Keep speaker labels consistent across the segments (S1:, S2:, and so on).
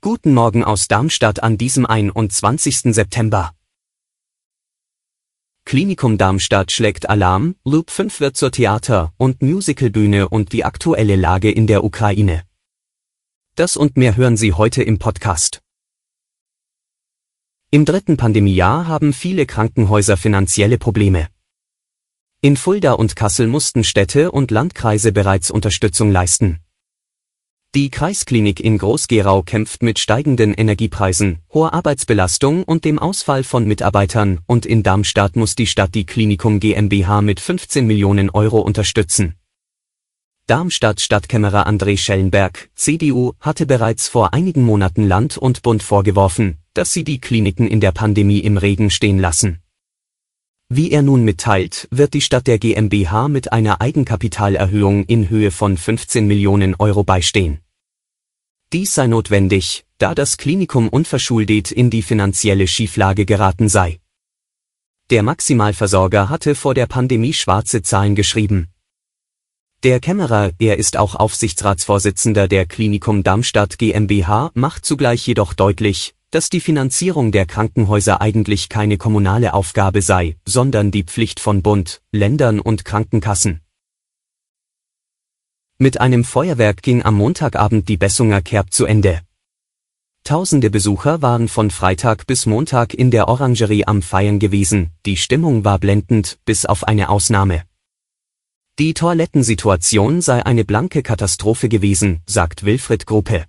S1: Guten Morgen aus Darmstadt an diesem 21. September. Klinikum Darmstadt schlägt Alarm, Loop 5 wird zur Theater- und Musicalbühne und die aktuelle Lage in der Ukraine. Das und mehr hören Sie heute im Podcast. Im dritten Pandemiejahr haben viele Krankenhäuser finanzielle Probleme. In Fulda und Kassel mussten Städte und Landkreise bereits Unterstützung leisten. Die Kreisklinik in Groß-Gerau kämpft mit steigenden Energiepreisen, hoher Arbeitsbelastung und dem Ausfall von Mitarbeitern und in Darmstadt muss die Stadt die Klinikum GmbH mit 15 Millionen Euro unterstützen. Darmstadt Stadtkämmerer André Schellenberg, CDU, hatte bereits vor einigen Monaten Land und Bund vorgeworfen, dass sie die Kliniken in der Pandemie im Regen stehen lassen. Wie er nun mitteilt, wird die Stadt der GmbH mit einer Eigenkapitalerhöhung in Höhe von 15 Millionen Euro beistehen. Dies sei notwendig, da das Klinikum unverschuldet in die finanzielle Schieflage geraten sei. Der Maximalversorger hatte vor der Pandemie schwarze Zahlen geschrieben. Der Kämmerer, er ist auch Aufsichtsratsvorsitzender der Klinikum Darmstadt GmbH, macht zugleich jedoch deutlich, dass die Finanzierung der Krankenhäuser eigentlich keine kommunale Aufgabe sei, sondern die Pflicht von Bund, Ländern und Krankenkassen. Mit einem Feuerwerk ging am Montagabend die Bessunger Kerb zu Ende. Tausende Besucher waren von Freitag bis Montag in der Orangerie am Feiern gewesen, die Stimmung war blendend, bis auf eine Ausnahme. Die Toilettensituation sei eine blanke Katastrophe gewesen, sagt Wilfried Gruppe.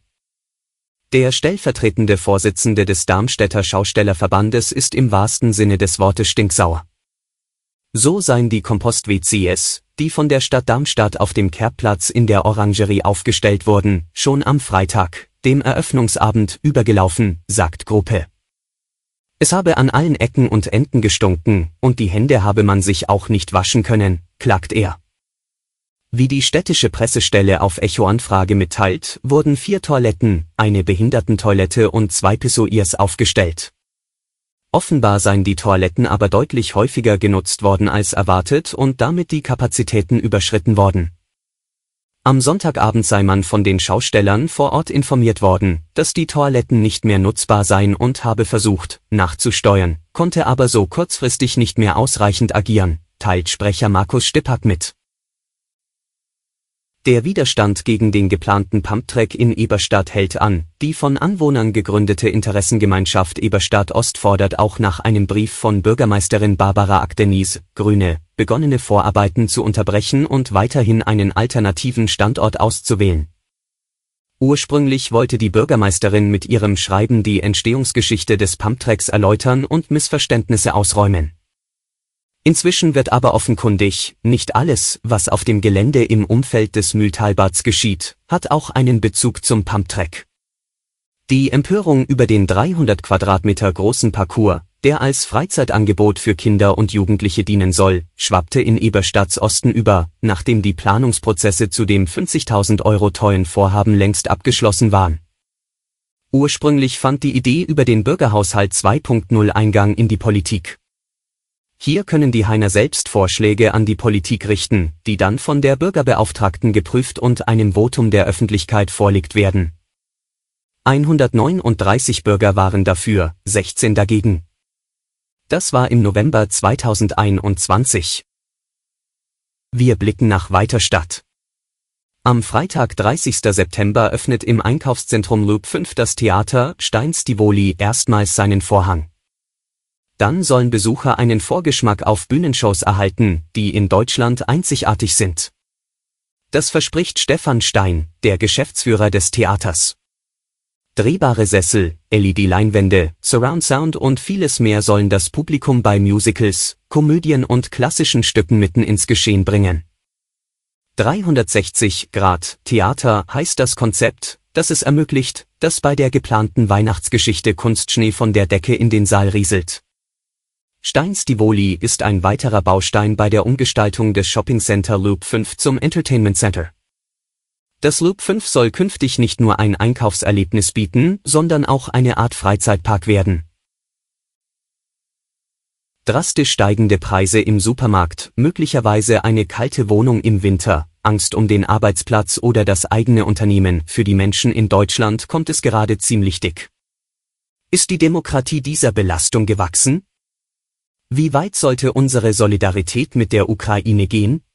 S1: Der stellvertretende Vorsitzende des Darmstädter Schaustellerverbandes ist im wahrsten Sinne des Wortes stinksauer. So seien die Kompost-WCs, die von der Stadt Darmstadt auf dem Kerbplatz in der Orangerie aufgestellt wurden, schon am Freitag, dem Eröffnungsabend, übergelaufen, sagt Gruppe. Es habe an allen Ecken und Enden gestunken, und die Hände habe man sich auch nicht waschen können, klagt er. Wie die städtische Pressestelle auf Echo-Anfrage mitteilt, wurden vier Toiletten, eine Behindertentoilette und zwei Pissoirs aufgestellt. Offenbar seien die Toiletten aber deutlich häufiger genutzt worden als erwartet und damit die Kapazitäten überschritten worden. Am Sonntagabend sei man von den Schaustellern vor Ort informiert worden, dass die Toiletten nicht mehr nutzbar seien und habe versucht, nachzusteuern, konnte aber so kurzfristig nicht mehr ausreichend agieren, teilt Sprecher Markus Stippack mit. Der Widerstand gegen den geplanten Pumptrack in Eberstadt hält an. Die von Anwohnern gegründete Interessengemeinschaft Eberstadt Ost fordert auch nach einem Brief von Bürgermeisterin Barbara Akdenies, Grüne, begonnene Vorarbeiten zu unterbrechen und weiterhin einen alternativen Standort auszuwählen. Ursprünglich wollte die Bürgermeisterin mit ihrem Schreiben die Entstehungsgeschichte des Pumptracks erläutern und Missverständnisse ausräumen. Inzwischen wird aber offenkundig, nicht alles, was auf dem Gelände im Umfeld des Mühltalbads geschieht, hat auch einen Bezug zum Pumptrack. Die Empörung über den 300 Quadratmeter großen Parcours, der als Freizeitangebot für Kinder und Jugendliche dienen soll, schwappte in Eberstadts Osten über, nachdem die Planungsprozesse zu dem 50.000 Euro teuren Vorhaben längst abgeschlossen waren. Ursprünglich fand die Idee über den Bürgerhaushalt 2.0 Eingang in die Politik. Hier können die Heiner selbst Vorschläge an die Politik richten, die dann von der Bürgerbeauftragten geprüft und einem Votum der Öffentlichkeit vorlegt werden. 139 Bürger waren dafür, 16 dagegen. Das war im November 2021. Wir blicken nach Weiterstadt. Am Freitag 30. September öffnet im Einkaufszentrum Loop 5 das Theater Steins Tivoli erstmals seinen Vorhang. Dann sollen Besucher einen Vorgeschmack auf Bühnenshows erhalten, die in Deutschland einzigartig sind. Das verspricht Stefan Stein, der Geschäftsführer des Theaters. Drehbare Sessel, LED-Leinwände, Surround Sound und vieles mehr sollen das Publikum bei Musicals, Komödien und klassischen Stücken mitten ins Geschehen bringen. 360 Grad Theater heißt das Konzept, das es ermöglicht, dass bei der geplanten Weihnachtsgeschichte Kunstschnee von der Decke in den Saal rieselt. Steins Tivoli ist ein weiterer Baustein bei der Umgestaltung des Shopping Center Loop 5 zum Entertainment Center. Das Loop 5 soll künftig nicht nur ein Einkaufserlebnis bieten, sondern auch eine Art Freizeitpark werden. Drastisch steigende Preise im Supermarkt, möglicherweise eine kalte Wohnung im Winter, Angst um den Arbeitsplatz oder das eigene Unternehmen, für die Menschen in Deutschland kommt es gerade ziemlich dick. Ist die Demokratie dieser Belastung gewachsen? Wie weit sollte unsere Solidarität mit der Ukraine gehen?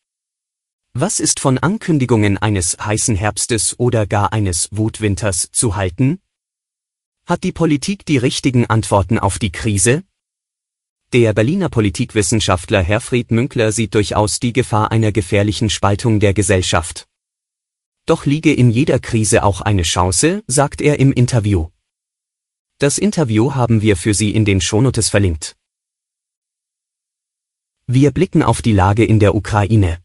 S1: Was ist von Ankündigungen eines heißen Herbstes oder gar eines Wutwinters zu halten? Hat die Politik die richtigen Antworten auf die Krise? Der Berliner Politikwissenschaftler Herfried Münkler sieht durchaus die Gefahr einer gefährlichen Spaltung der Gesellschaft. Doch liege in jeder Krise auch eine Chance, sagt er im Interview. Das Interview haben wir für Sie in den Shownotes verlinkt. Wir blicken auf die Lage in der Ukraine.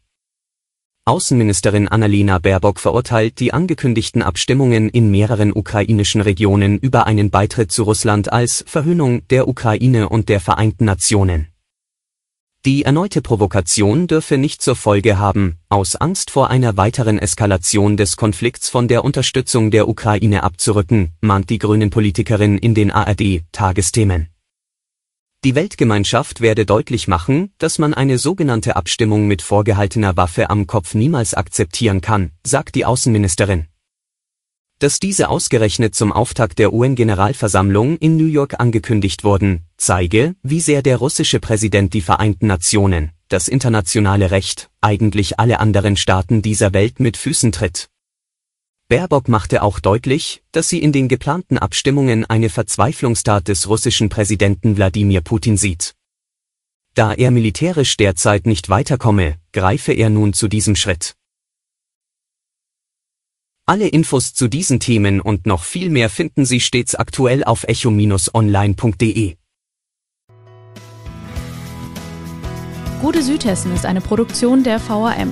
S1: Außenministerin Annalena Baerbock verurteilt die angekündigten Abstimmungen in mehreren ukrainischen Regionen über einen Beitritt zu Russland als Verhöhnung der Ukraine und der Vereinten Nationen. Die erneute Provokation dürfe nicht zur Folge haben, aus Angst vor einer weiteren Eskalation des Konflikts von der Unterstützung der Ukraine abzurücken, mahnt die Grünen-Politikerin in den ARD-Tagesthemen. Die Weltgemeinschaft werde deutlich machen, dass man eine sogenannte Abstimmung mit vorgehaltener Waffe am Kopf niemals akzeptieren kann, sagt die Außenministerin. Dass diese ausgerechnet zum Auftakt der UN-Generalversammlung in New York angekündigt wurden, zeige, wie sehr der russische Präsident die Vereinten Nationen, das internationale Recht, eigentlich alle anderen Staaten dieser Welt mit Füßen tritt. Baerbock machte auch deutlich, dass sie in den geplanten Abstimmungen eine Verzweiflungstat des russischen Präsidenten Wladimir Putin sieht. Da er militärisch derzeit nicht weiterkomme, greife er nun zu diesem Schritt. Alle Infos zu diesen Themen und noch viel mehr finden Sie stets aktuell auf echo-online.de.
S2: Gute Südhessen ist eine Produktion der VRM